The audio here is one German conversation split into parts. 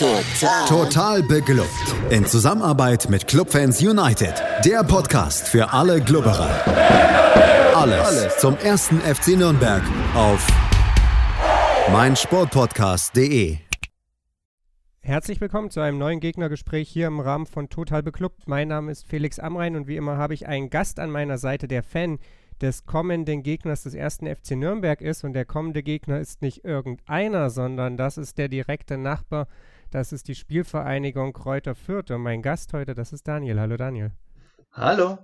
Total. Total beglückt. In Zusammenarbeit mit Clubfans United. Der Podcast für alle Glubberer. Alles, Alles zum ersten FC Nürnberg auf meinsportpodcast.de. Herzlich willkommen zu einem neuen Gegnergespräch hier im Rahmen von Total Beklubbt. Mein Name ist Felix Amrein und wie immer habe ich einen Gast an meiner Seite, der Fan des kommenden Gegners des ersten FC Nürnberg ist. Und der kommende Gegner ist nicht irgendeiner, sondern das ist der direkte Nachbar. Das ist die Spielvereinigung Kräuter Fürth. Und mein Gast heute, das ist Daniel. Hallo Daniel. Hallo.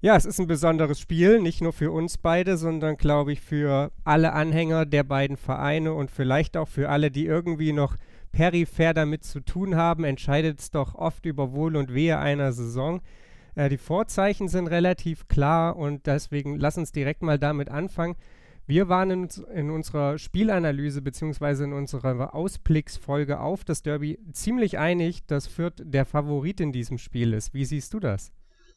Ja, es ist ein besonderes Spiel, nicht nur für uns beide, sondern glaube ich für alle Anhänger der beiden Vereine und vielleicht auch für alle, die irgendwie noch peripher damit zu tun haben, entscheidet es doch oft über Wohl und Wehe einer Saison. Äh, die Vorzeichen sind relativ klar und deswegen lass uns direkt mal damit anfangen. Wir waren in, in unserer Spielanalyse bzw. in unserer Ausblicksfolge auf das Derby ziemlich einig, dass Fürth der Favorit in diesem Spiel ist. Wie siehst du das?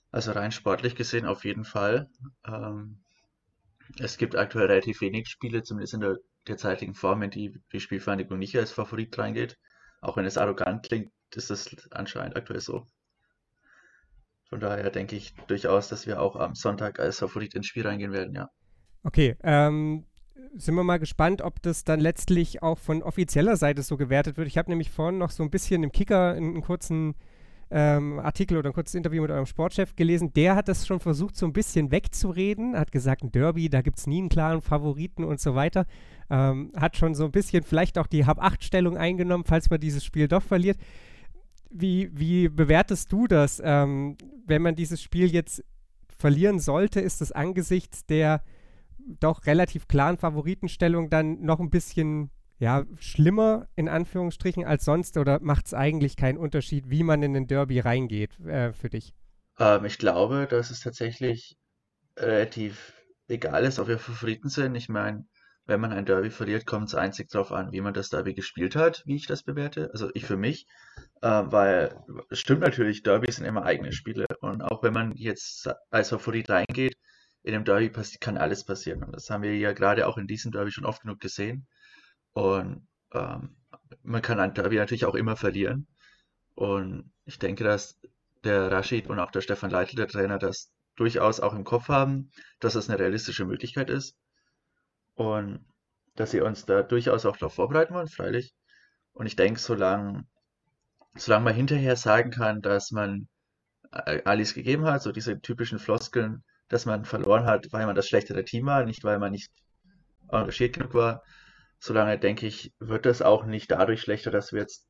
Also rein sportlich gesehen auf jeden Fall. Ähm, es gibt aktuell relativ wenig Spiele, zumindest in der derzeitigen Form, in die die Spielvereinigung nicht als Favorit reingeht. Auch wenn es arrogant klingt, ist das anscheinend aktuell so. Von daher denke ich durchaus, dass wir auch am Sonntag als Favorit ins Spiel reingehen werden, ja. Okay, ähm, sind wir mal gespannt, ob das dann letztlich auch von offizieller Seite so gewertet wird. Ich habe nämlich vorhin noch so ein bisschen im Kicker einen, kurzen ähm, Artikel oder ein kurzes Interview mit eurem Sportchef gelesen. Der hat das schon versucht, so ein bisschen wegzureden. Hat gesagt, ein Derby, da gibt es nie einen klaren Favoriten und so weiter. Ähm, hat schon so ein bisschen vielleicht auch die Hab-8-Stellung eingenommen, falls man dieses Spiel doch verliert. Wie, wie bewertest du das, ähm, wenn man dieses Spiel jetzt verlieren sollte? Ist es angesichts der doch relativ klaren Favoritenstellung dann noch ein bisschen ja, schlimmer in Anführungsstrichen als sonst oder macht es eigentlich keinen Unterschied, wie man in den Derby reingeht äh, für dich? Ähm, ich glaube, dass es tatsächlich relativ egal ist, ob wir Favoriten sind. Ich meine, wenn man ein Derby verliert, kommt es einzig darauf an, wie man das Derby gespielt hat, wie ich das bewerte. Also ich für mich, äh, weil es stimmt natürlich, Derbys sind immer eigene Spiele. Und auch wenn man jetzt als Favorit reingeht, in einem Derby kann alles passieren. Und das haben wir ja gerade auch in diesem Derby schon oft genug gesehen. Und ähm, man kann ein Derby natürlich auch immer verlieren. Und ich denke, dass der Rashid und auch der Stefan Leitl, der Trainer, das durchaus auch im Kopf haben, dass das eine realistische Möglichkeit ist. Und dass sie uns da durchaus auch darauf vorbereiten wollen, freilich. Und ich denke, solange, solange man hinterher sagen kann, dass man äh, alles gegeben hat, so diese typischen Floskeln, dass man verloren hat, weil man das schlechtere Team war, nicht weil man nicht engagiert genug war, solange denke ich, wird das auch nicht dadurch schlechter, dass wir jetzt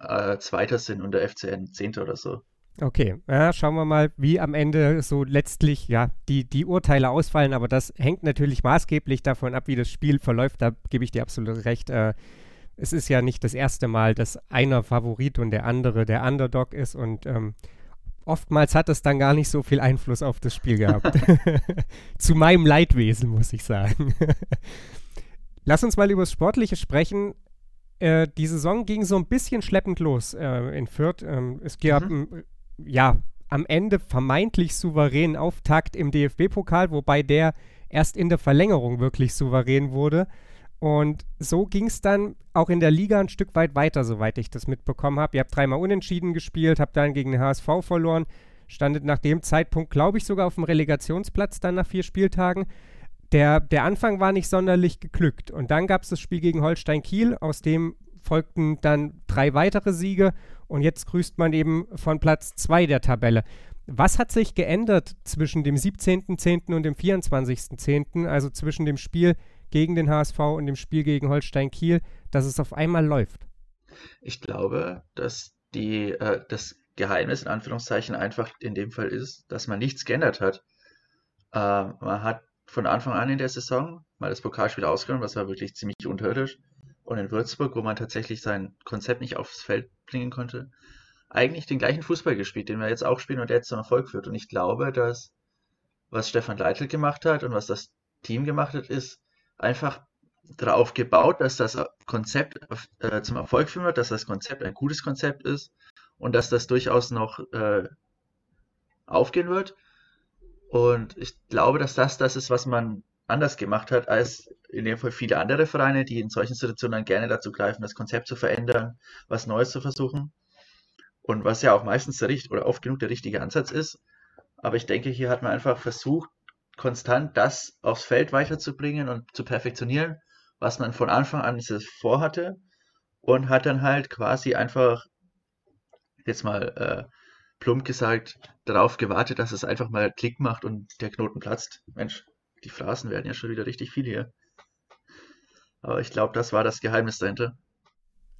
äh, Zweiter sind und der FCN Zehnter oder so. Okay, ja, schauen wir mal, wie am Ende so letztlich ja die, die Urteile ausfallen, aber das hängt natürlich maßgeblich davon ab, wie das Spiel verläuft. Da gebe ich dir absolut recht. Äh, es ist ja nicht das erste Mal, dass einer Favorit und der andere der Underdog ist und ähm, oftmals hat es dann gar nicht so viel Einfluss auf das Spiel gehabt. Zu meinem Leidwesen, muss ich sagen. Lass uns mal über das Sportliche sprechen. Äh, die Saison ging so ein bisschen schleppend los äh, in Fürth. Ähm, es gab mhm ja, am Ende vermeintlich souveränen Auftakt im DFB-Pokal, wobei der erst in der Verlängerung wirklich souverän wurde. Und so ging es dann auch in der Liga ein Stück weit weiter, soweit ich das mitbekommen habe. Ihr habt dreimal unentschieden gespielt, habt dann gegen den HSV verloren, standet nach dem Zeitpunkt, glaube ich, sogar auf dem Relegationsplatz dann nach vier Spieltagen. Der, der Anfang war nicht sonderlich geglückt. Und dann gab es das Spiel gegen Holstein Kiel, aus dem folgten dann drei weitere Siege und jetzt grüßt man eben von Platz 2 der Tabelle. Was hat sich geändert zwischen dem 17.10. und dem 24.10., also zwischen dem Spiel gegen den HSV und dem Spiel gegen Holstein Kiel, dass es auf einmal läuft? Ich glaube, dass die, äh, das Geheimnis in Anführungszeichen einfach in dem Fall ist, dass man nichts geändert hat. Äh, man hat von Anfang an in der Saison mal das Pokalspiel ausgenommen, was war wirklich ziemlich unterirdisch und in Würzburg, wo man tatsächlich sein Konzept nicht aufs Feld bringen konnte, eigentlich den gleichen Fußball gespielt, den wir jetzt auch spielen und der jetzt zum Erfolg führt. Und ich glaube, dass was Stefan Leitl gemacht hat und was das Team gemacht hat, ist einfach darauf gebaut, dass das Konzept äh, zum Erfolg führen wird, dass das Konzept ein gutes Konzept ist und dass das durchaus noch äh, aufgehen wird. Und ich glaube, dass das das ist, was man anders gemacht hat als in dem Fall viele andere Vereine, die in solchen Situationen gerne dazu greifen, das Konzept zu verändern, was Neues zu versuchen. Und was ja auch meistens der richtige oder oft genug der richtige Ansatz ist. Aber ich denke, hier hat man einfach versucht, konstant das aufs Feld weiterzubringen und zu perfektionieren, was man von Anfang an vorhatte und hat dann halt quasi einfach jetzt mal äh, plump gesagt darauf gewartet, dass es einfach mal Klick macht und der Knoten platzt. Mensch, die Phrasen werden ja schon wieder richtig viel hier. Aber ich glaube, das war das Geheimnis dahinter.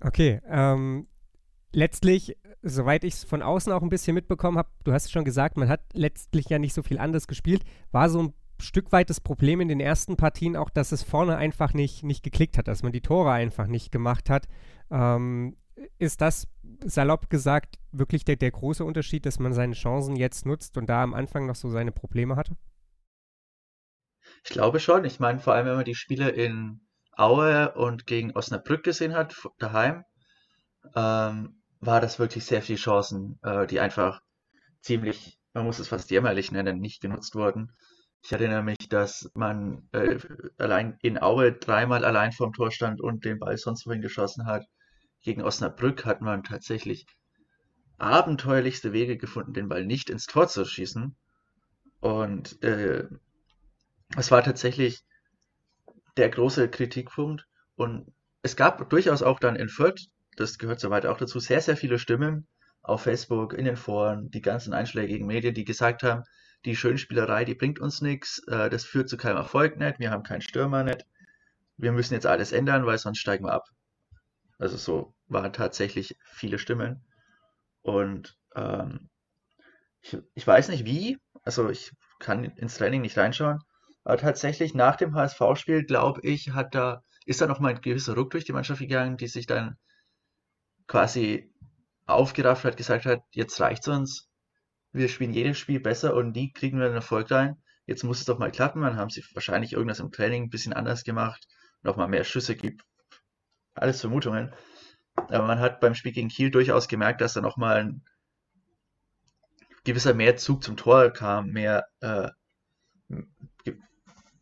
Okay, ähm, letztlich, soweit ich es von außen auch ein bisschen mitbekommen habe, du hast es schon gesagt, man hat letztlich ja nicht so viel anders gespielt, war so ein Stück weit das Problem in den ersten Partien auch, dass es vorne einfach nicht, nicht geklickt hat, dass man die Tore einfach nicht gemacht hat. Ähm, ist das salopp gesagt wirklich der, der große Unterschied, dass man seine Chancen jetzt nutzt und da am Anfang noch so seine Probleme hatte? Ich glaube schon. Ich meine, vor allem, wenn man die Spiele in Aue und gegen Osnabrück gesehen hat, daheim, ähm, war das wirklich sehr viele Chancen, äh, die einfach ziemlich, man muss es fast jämmerlich nennen, nicht genutzt wurden. Ich erinnere mich, dass man äh, allein in Aue dreimal allein vorm Tor stand und den Ball sonst wohin geschossen hat. Gegen Osnabrück hat man tatsächlich abenteuerlichste Wege gefunden, den Ball nicht ins Tor zu schießen. Und äh, es war tatsächlich der große Kritikpunkt. Und es gab durchaus auch dann in Fürth, das gehört soweit auch dazu, sehr, sehr viele Stimmen auf Facebook, in den Foren, die ganzen einschlägigen Medien, die gesagt haben, die Schönspielerei, die bringt uns nichts, äh, das führt zu keinem Erfolg nicht, wir haben keinen Stürmer nicht, wir müssen jetzt alles ändern, weil sonst steigen wir ab. Also so waren tatsächlich viele Stimmen. Und ähm, ich, ich weiß nicht wie, also ich kann ins Training nicht reinschauen, aber tatsächlich nach dem HSV-Spiel, glaube ich, hat da, ist da noch mal ein gewisser Ruck durch die Mannschaft gegangen, die sich dann quasi aufgerafft hat, gesagt hat, jetzt reicht's uns, wir spielen jedes Spiel besser und nie kriegen wir einen Erfolg rein. Jetzt muss es doch mal klappen. Dann haben sie wahrscheinlich irgendwas im Training ein bisschen anders gemacht, nochmal mehr Schüsse gibt. Alles Vermutungen. Aber man hat beim Spiel gegen Kiel durchaus gemerkt, dass da nochmal ein gewisser Mehrzug zum Tor kam, mehr, äh,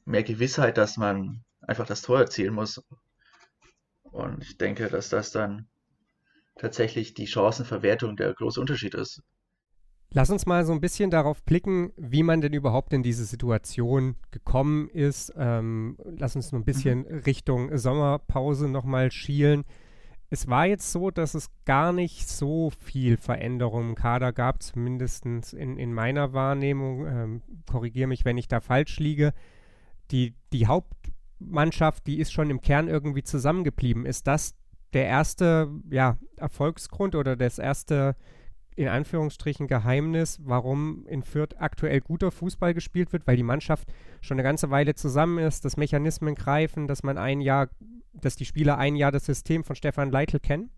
mehr Gewissheit, dass man einfach das Tor erzielen muss. Und ich denke, dass das dann tatsächlich die Chancenverwertung der große Unterschied ist. Lass uns mal so ein bisschen darauf blicken, wie man denn überhaupt in diese Situation gekommen ist. Ähm, lass uns noch ein bisschen mhm. Richtung Sommerpause nochmal schielen. Es war jetzt so, dass es gar nicht so viel Veränderung im Kader gab, zumindest in, in meiner Wahrnehmung. Ähm, Korrigiere mich, wenn ich da falsch liege. Die, die Hauptmannschaft, die ist schon im Kern irgendwie zusammengeblieben. Ist das der erste ja, Erfolgsgrund oder das erste in Anführungsstrichen Geheimnis, warum in Fürth aktuell guter Fußball gespielt wird, weil die Mannschaft schon eine ganze Weile zusammen ist, dass Mechanismen greifen, dass man ein Jahr, dass die Spieler ein Jahr das System von Stefan Leitl kennen?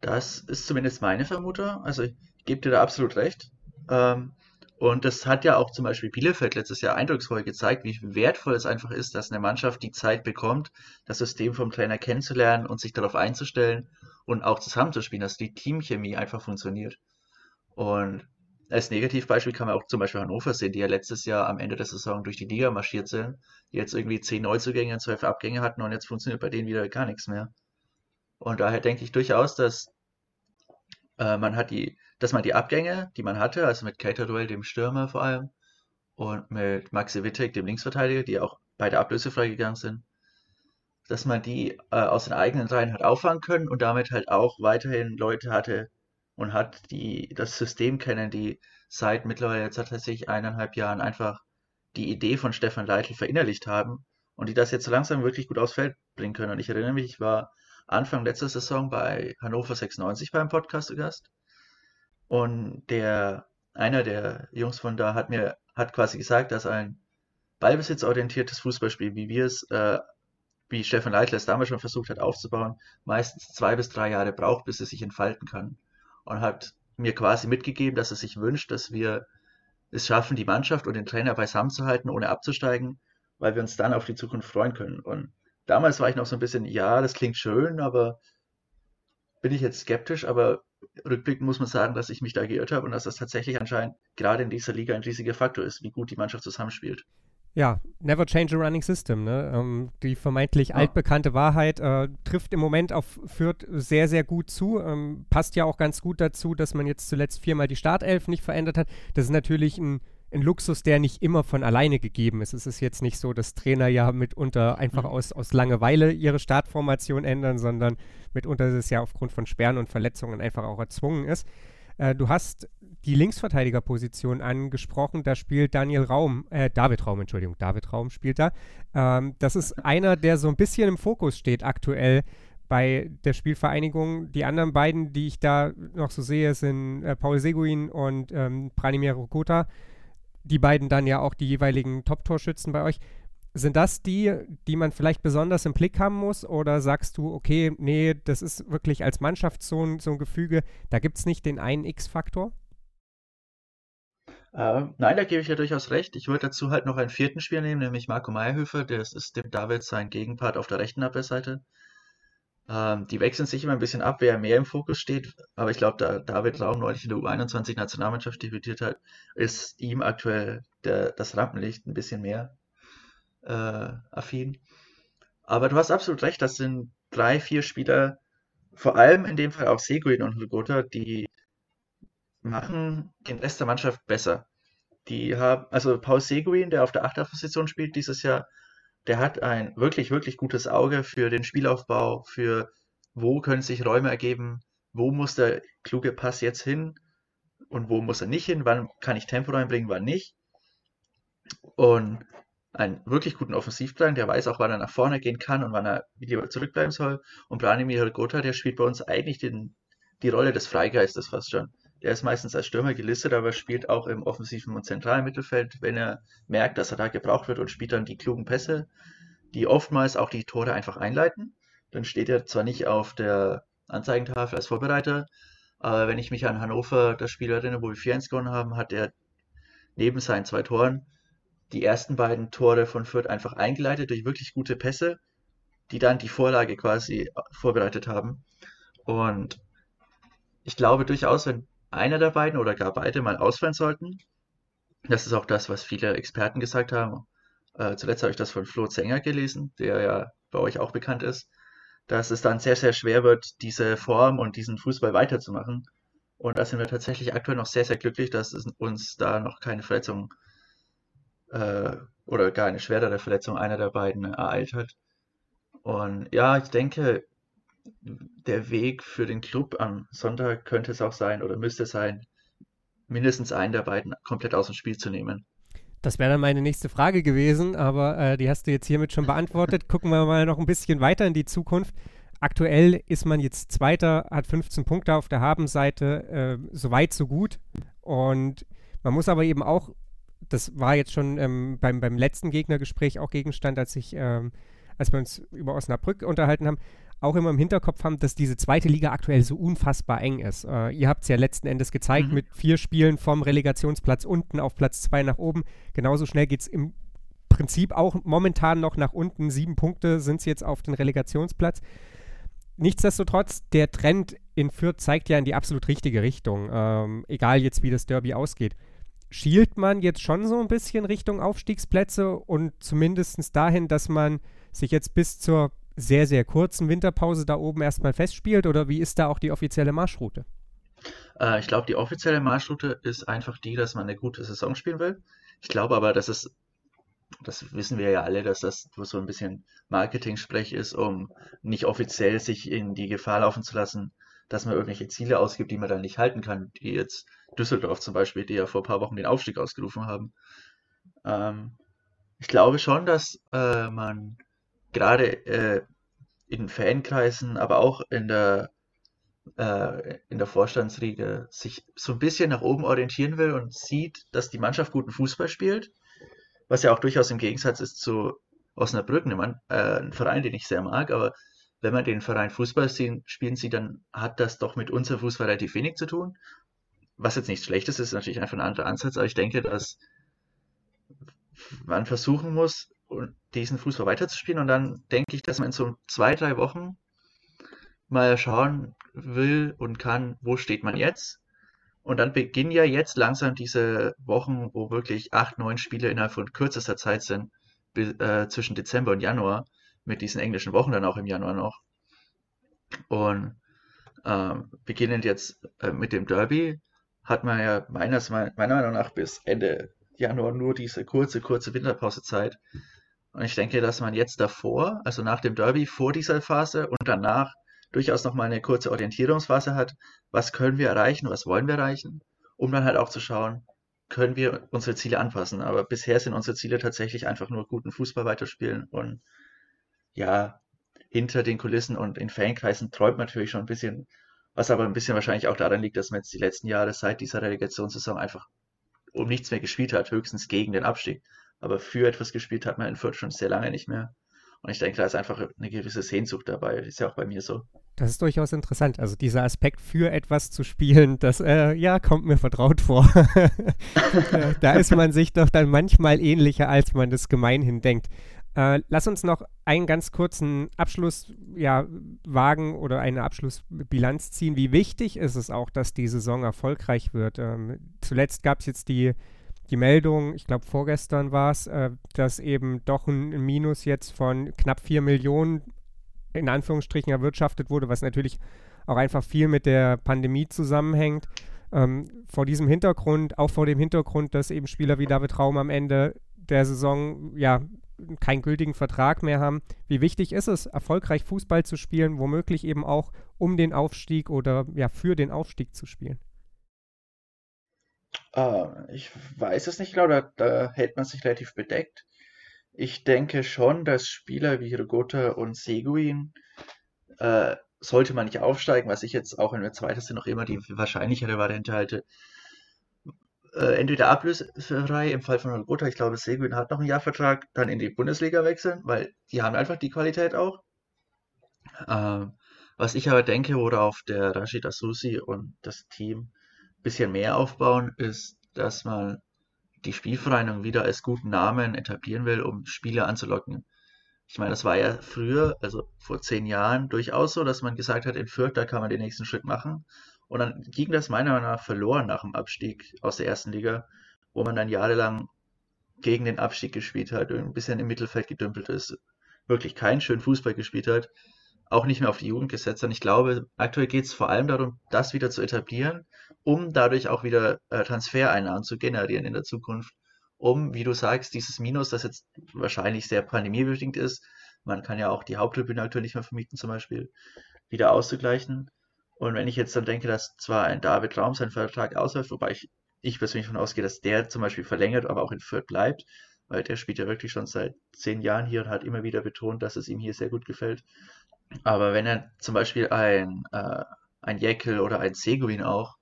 Das ist zumindest meine Vermutung. Also ich gebe dir da absolut recht. Ähm, und das hat ja auch zum Beispiel Bielefeld letztes Jahr eindrucksvoll gezeigt, wie wertvoll es einfach ist, dass eine Mannschaft die Zeit bekommt, das System vom Trainer kennenzulernen und sich darauf einzustellen und auch zusammenzuspielen, dass die Teamchemie einfach funktioniert. Und als Negativbeispiel kann man auch zum Beispiel Hannover sehen, die ja letztes Jahr am Ende der Saison durch die Liga marschiert sind, die jetzt irgendwie zehn Neuzugänge und zwölf Abgänge hatten und jetzt funktioniert bei denen wieder gar nichts mehr. Und daher denke ich durchaus, dass äh, man hat die, dass man die Abgänge, die man hatte, also mit Caterwell, dem Stürmer vor allem, und mit Maxi Wittek, dem Linksverteidiger, die auch beide ablösefrei gegangen sind, dass man die äh, aus den eigenen Reihen hat auffangen können und damit halt auch weiterhin Leute hatte und hat, die das System kennen, die seit mittlerweile jetzt tatsächlich eineinhalb Jahren einfach die Idee von Stefan Leitl verinnerlicht haben und die das jetzt so langsam wirklich gut aufs Feld bringen können. Und ich erinnere mich, ich war Anfang letzter Saison bei Hannover 96 beim Podcast zu Gast und der einer der Jungs von da hat mir hat quasi gesagt, dass ein ballbesitzorientiertes Fußballspiel, wie wir es äh, wie Stefan Leitler es damals schon versucht hat aufzubauen, meistens zwei bis drei Jahre braucht, bis es sich entfalten kann. Und hat mir quasi mitgegeben, dass er sich wünscht, dass wir es schaffen, die Mannschaft und den Trainer beisammen zu halten, ohne abzusteigen, weil wir uns dann auf die Zukunft freuen können. Und damals war ich noch so ein bisschen, ja, das klingt schön, aber bin ich jetzt skeptisch, aber rückblickend muss man sagen, dass ich mich da geirrt habe und dass das tatsächlich anscheinend gerade in dieser Liga ein riesiger Faktor ist, wie gut die Mannschaft zusammenspielt. Ja, never change a running system. Ne? Ähm, die vermeintlich ja. altbekannte Wahrheit äh, trifft im Moment auf Fürth sehr, sehr gut zu. Ähm, passt ja auch ganz gut dazu, dass man jetzt zuletzt viermal die Startelf nicht verändert hat. Das ist natürlich ein, ein Luxus, der nicht immer von alleine gegeben ist. Es ist jetzt nicht so, dass Trainer ja mitunter einfach mhm. aus, aus Langeweile ihre Startformation ändern, sondern mitunter ist es ja aufgrund von Sperren und Verletzungen einfach auch erzwungen ist. Äh, du hast die Linksverteidigerposition angesprochen. Da spielt Daniel Raum, äh, David Raum, Entschuldigung, David Raum spielt da. Ähm, das ist einer, der so ein bisschen im Fokus steht aktuell bei der Spielvereinigung. Die anderen beiden, die ich da noch so sehe, sind äh, Paul Seguin und ähm, Branimir Rokota. Die beiden dann ja auch die jeweiligen Top-Torschützen bei euch. Sind das die, die man vielleicht besonders im Blick haben muss? Oder sagst du, okay, nee, das ist wirklich als Mannschaft so ein, so ein Gefüge, da gibt es nicht den einen X-Faktor? Äh, nein, da gebe ich ja durchaus recht. Ich würde dazu halt noch einen vierten Spieler nehmen, nämlich Marco Meyerhöfer. Das ist dem David sein Gegenpart auf der rechten Abwehrseite. Ähm, die wechseln sich immer ein bisschen ab, wer mehr im Fokus steht. Aber ich glaube, da David Raum neulich in der U21-Nationalmannschaft debütiert hat, ist ihm aktuell der, das Rampenlicht ein bisschen mehr äh, affin. Aber du hast absolut recht, das sind drei, vier Spieler, vor allem in dem Fall auch Seguin und Lugota, die machen den Rest der Mannschaft besser. Die haben, also Paul Seguin, der auf der Achterposition spielt dieses Jahr, der hat ein wirklich, wirklich gutes Auge für den Spielaufbau, für wo können sich Räume ergeben, wo muss der kluge Pass jetzt hin und wo muss er nicht hin, wann kann ich Tempo reinbringen, wann nicht. Und einen wirklich guten Offensivplan, der weiß auch, wann er nach vorne gehen kann und wann er wieder zurückbleiben soll. Und Branimir Gotha, der spielt bei uns eigentlich den, die Rolle des Freigeistes fast schon. Der ist meistens als Stürmer gelistet, aber spielt auch im offensiven und zentralen Mittelfeld, wenn er merkt, dass er da gebraucht wird und spielt dann die klugen Pässe, die oftmals auch die Tore einfach einleiten. Dann steht er zwar nicht auf der Anzeigentafel als Vorbereiter, aber wenn ich mich an Hannover, das Spiel erinnere, wo wir 4-1 gewonnen haben, hat er neben seinen zwei Toren die ersten beiden Tore von Fürth einfach eingeleitet durch wirklich gute Pässe, die dann die Vorlage quasi vorbereitet haben. Und ich glaube durchaus, wenn einer der beiden oder gar beide mal ausfallen sollten. Das ist auch das, was viele Experten gesagt haben. Äh, zuletzt habe ich das von Flo Zenger gelesen, der ja bei euch auch bekannt ist, dass es dann sehr, sehr schwer wird, diese Form und diesen Fußball weiterzumachen. Und da sind wir tatsächlich aktuell noch sehr, sehr glücklich, dass uns da noch keine Verletzung äh, oder gar eine schwerere Verletzung einer der beiden ereilt hat. Und ja, ich denke, der Weg für den Club am Sonntag könnte es auch sein oder müsste sein, mindestens einen der beiden komplett aus dem Spiel zu nehmen. Das wäre dann meine nächste Frage gewesen, aber äh, die hast du jetzt hiermit schon beantwortet. Gucken wir mal noch ein bisschen weiter in die Zukunft. Aktuell ist man jetzt Zweiter, hat 15 Punkte auf der Habenseite, äh, so weit, so gut. Und man muss aber eben auch, das war jetzt schon ähm, beim, beim letzten Gegnergespräch auch Gegenstand, als ich, ähm, als wir uns über Osnabrück unterhalten haben, auch immer im Hinterkopf haben, dass diese zweite Liga aktuell so unfassbar eng ist. Äh, ihr habt es ja letzten Endes gezeigt mhm. mit vier Spielen vom Relegationsplatz unten auf Platz zwei nach oben. Genauso schnell geht es im Prinzip auch momentan noch nach unten. Sieben Punkte sind es jetzt auf den Relegationsplatz. Nichtsdestotrotz, der Trend in Fürth zeigt ja in die absolut richtige Richtung, ähm, egal jetzt wie das Derby ausgeht. Schielt man jetzt schon so ein bisschen Richtung Aufstiegsplätze und zumindest dahin, dass man sich jetzt bis zur sehr, sehr kurzen Winterpause da oben erstmal festspielt oder wie ist da auch die offizielle Marschroute? Äh, ich glaube, die offizielle Marschroute ist einfach die, dass man eine gute Saison spielen will. Ich glaube aber, dass es, das wissen wir ja alle, dass das so ein bisschen Marketing-Sprech ist, um nicht offiziell sich in die Gefahr laufen zu lassen, dass man irgendwelche Ziele ausgibt, die man dann nicht halten kann, wie jetzt Düsseldorf zum Beispiel, die ja vor ein paar Wochen den Aufstieg ausgerufen haben. Ähm, ich glaube schon, dass äh, man gerade äh, in Fankreisen, aber auch in der, äh, in der Vorstandsriege sich so ein bisschen nach oben orientieren will und sieht, dass die Mannschaft guten Fußball spielt, was ja auch durchaus im Gegensatz ist zu Osnabrück, ein, äh, ein Verein, den ich sehr mag, aber wenn man den Verein Fußball sehen, spielen sieht, dann hat das doch mit unserem Fußball relativ wenig zu tun. Was jetzt nichts Schlechtes ist, ist natürlich einfach ein anderer Ansatz, aber ich denke, dass man versuchen muss, diesen Fußball weiterzuspielen. Und dann denke ich, dass man in so zwei, drei Wochen mal schauen will und kann, wo steht man jetzt Und dann beginnen ja jetzt langsam diese Wochen, wo wirklich acht, neun Spiele innerhalb von kürzester Zeit sind, äh, zwischen Dezember und Januar, mit diesen englischen Wochen dann auch im Januar noch. Und ähm, beginnend jetzt äh, mit dem Derby hat man ja meines, meiner Meinung nach bis Ende Januar nur diese kurze, kurze Winterpausezeit. Und ich denke, dass man jetzt davor, also nach dem Derby, vor dieser Phase und danach durchaus nochmal eine kurze Orientierungsphase hat, was können wir erreichen, was wollen wir erreichen, um dann halt auch zu schauen, können wir unsere Ziele anpassen. Aber bisher sind unsere Ziele tatsächlich einfach nur guten Fußball weiterspielen und ja, hinter den Kulissen und in Fankreisen träumt man natürlich schon ein bisschen, was aber ein bisschen wahrscheinlich auch daran liegt, dass man jetzt die letzten Jahre seit dieser Relegationssaison einfach um nichts mehr gespielt hat, höchstens gegen den Abstieg. Aber für etwas gespielt hat man in Fürth schon sehr lange nicht mehr. Und ich denke, da ist einfach eine gewisse Sehnsucht dabei. Ist ja auch bei mir so. Das ist durchaus interessant. Also dieser Aspekt für etwas zu spielen, das äh, ja kommt mir vertraut vor. Äh, da ist man sich doch dann manchmal ähnlicher, als man das gemeinhin denkt. Äh, lass uns noch einen ganz kurzen Abschluss ja, wagen oder eine Abschlussbilanz ziehen. Wie wichtig ist es auch, dass die Saison erfolgreich wird? Ähm, zuletzt gab es jetzt die, die Meldung, ich glaube vorgestern war es, äh, dass eben doch ein Minus jetzt von knapp 4 Millionen in Anführungsstrichen erwirtschaftet wurde, was natürlich auch einfach viel mit der Pandemie zusammenhängt. Ähm, vor diesem Hintergrund, auch vor dem Hintergrund, dass eben Spieler wie David Raum am Ende der Saison ja keinen gültigen Vertrag mehr haben. Wie wichtig ist es, erfolgreich Fußball zu spielen, womöglich eben auch um den Aufstieg oder ja für den Aufstieg zu spielen? Uh, ich weiß es nicht genau, da, da, hält man sich relativ bedeckt. Ich denke schon, dass Spieler wie Rogota und Seguin äh, sollte man nicht aufsteigen, was ich jetzt auch in der zweiten noch immer die wahrscheinlichere Variante halte, äh, entweder ablösefrei im Fall von Rogota, ich glaube, Seguin hat noch einen Jahrvertrag, dann in die Bundesliga wechseln, weil die haben einfach die Qualität auch. Ähm, was ich aber denke, worauf der Rashid Asusi und das Team ein bisschen mehr aufbauen, ist, dass man die Spielvereinigung wieder als guten Namen etablieren will, um Spieler anzulocken. Ich meine, das war ja früher, also vor zehn Jahren, durchaus so, dass man gesagt hat, in Fürth, da kann man den nächsten Schritt machen. Und dann ging das meiner Meinung nach verloren nach dem Abstieg aus der ersten Liga, wo man dann jahrelang gegen den Abstieg gespielt hat und ein bisschen im Mittelfeld gedümpelt ist, wirklich keinen schönen Fußball gespielt hat, auch nicht mehr auf die Jugend gesetzt hat. Ich glaube, aktuell geht es vor allem darum, das wieder zu etablieren, um dadurch auch wieder äh, Transfereinnahmen zu generieren in der Zukunft, um, wie du sagst, dieses Minus, das jetzt wahrscheinlich sehr pandemiebedingt ist, man kann ja auch die Haupttribüne aktuell nicht mehr vermieten zum Beispiel, wieder auszugleichen. Und wenn ich jetzt dann denke, dass zwar ein David Raum seinen Vertrag ausläuft, wobei ich, ich persönlich davon ausgehe, dass der zum Beispiel verlängert, aber auch in Fürth bleibt, weil der spielt ja wirklich schon seit zehn Jahren hier und hat immer wieder betont, dass es ihm hier sehr gut gefällt. Aber wenn er zum Beispiel ein, äh, ein Jekyll oder ein Seguin auch,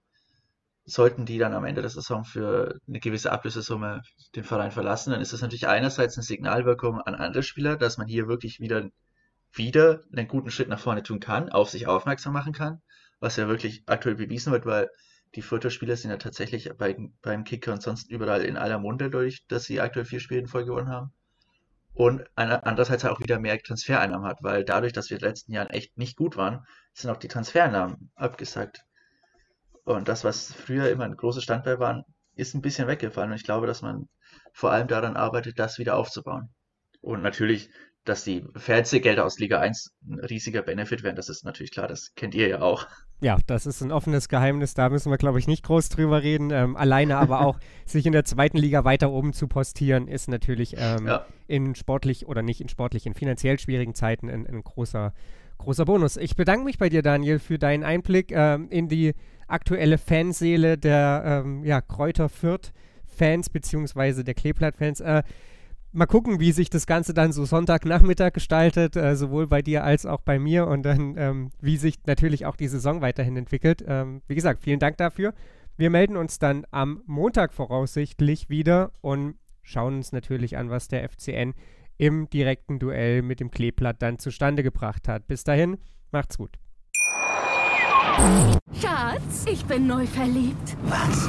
sollten die dann am Ende der Saison für eine gewisse Ablösesumme den Verein verlassen, dann ist das natürlich einerseits eine Signalwirkung an andere Spieler, dass man hier wirklich wieder, wieder einen guten Schritt nach vorne tun kann, auf sich aufmerksam machen kann was ja wirklich aktuell bewiesen wird, weil die Fürther Spieler sind ja tatsächlich bei, beim Kicker und sonst überall in aller Munde durch, dass sie aktuell vier Spiele in Folge gewonnen haben. Und andererseits halt auch wieder mehr Transfereinnahmen hat, weil dadurch, dass wir in den letzten Jahren echt nicht gut waren, sind auch die Transfereinnahmen abgesagt. Und das, was früher immer ein großes Standbein war, ist ein bisschen weggefallen. Und ich glaube, dass man vor allem daran arbeitet, das wieder aufzubauen. Und natürlich dass die Fernsehgelder aus Liga 1 ein riesiger Benefit wären, das ist natürlich klar, das kennt ihr ja auch. Ja, das ist ein offenes Geheimnis, da müssen wir, glaube ich, nicht groß drüber reden. Ähm, alleine aber auch, sich in der zweiten Liga weiter oben zu postieren, ist natürlich ähm, ja. in sportlich oder nicht in sportlich, in finanziell schwierigen Zeiten ein, ein großer, großer Bonus. Ich bedanke mich bei dir, Daniel, für deinen Einblick ähm, in die aktuelle Fanseele der ähm, ja, Kräuter Fürth-Fans beziehungsweise der Kleeblatt-Fans. Äh, mal gucken, wie sich das Ganze dann so Sonntagnachmittag gestaltet, äh, sowohl bei dir als auch bei mir und dann, ähm, wie sich natürlich auch die Saison weiterhin entwickelt. Ähm, wie gesagt, vielen Dank dafür. Wir melden uns dann am Montag voraussichtlich wieder und schauen uns natürlich an, was der FCN im direkten Duell mit dem Kleeblatt dann zustande gebracht hat. Bis dahin, macht's gut. Schatz, ich bin neu verliebt. Was?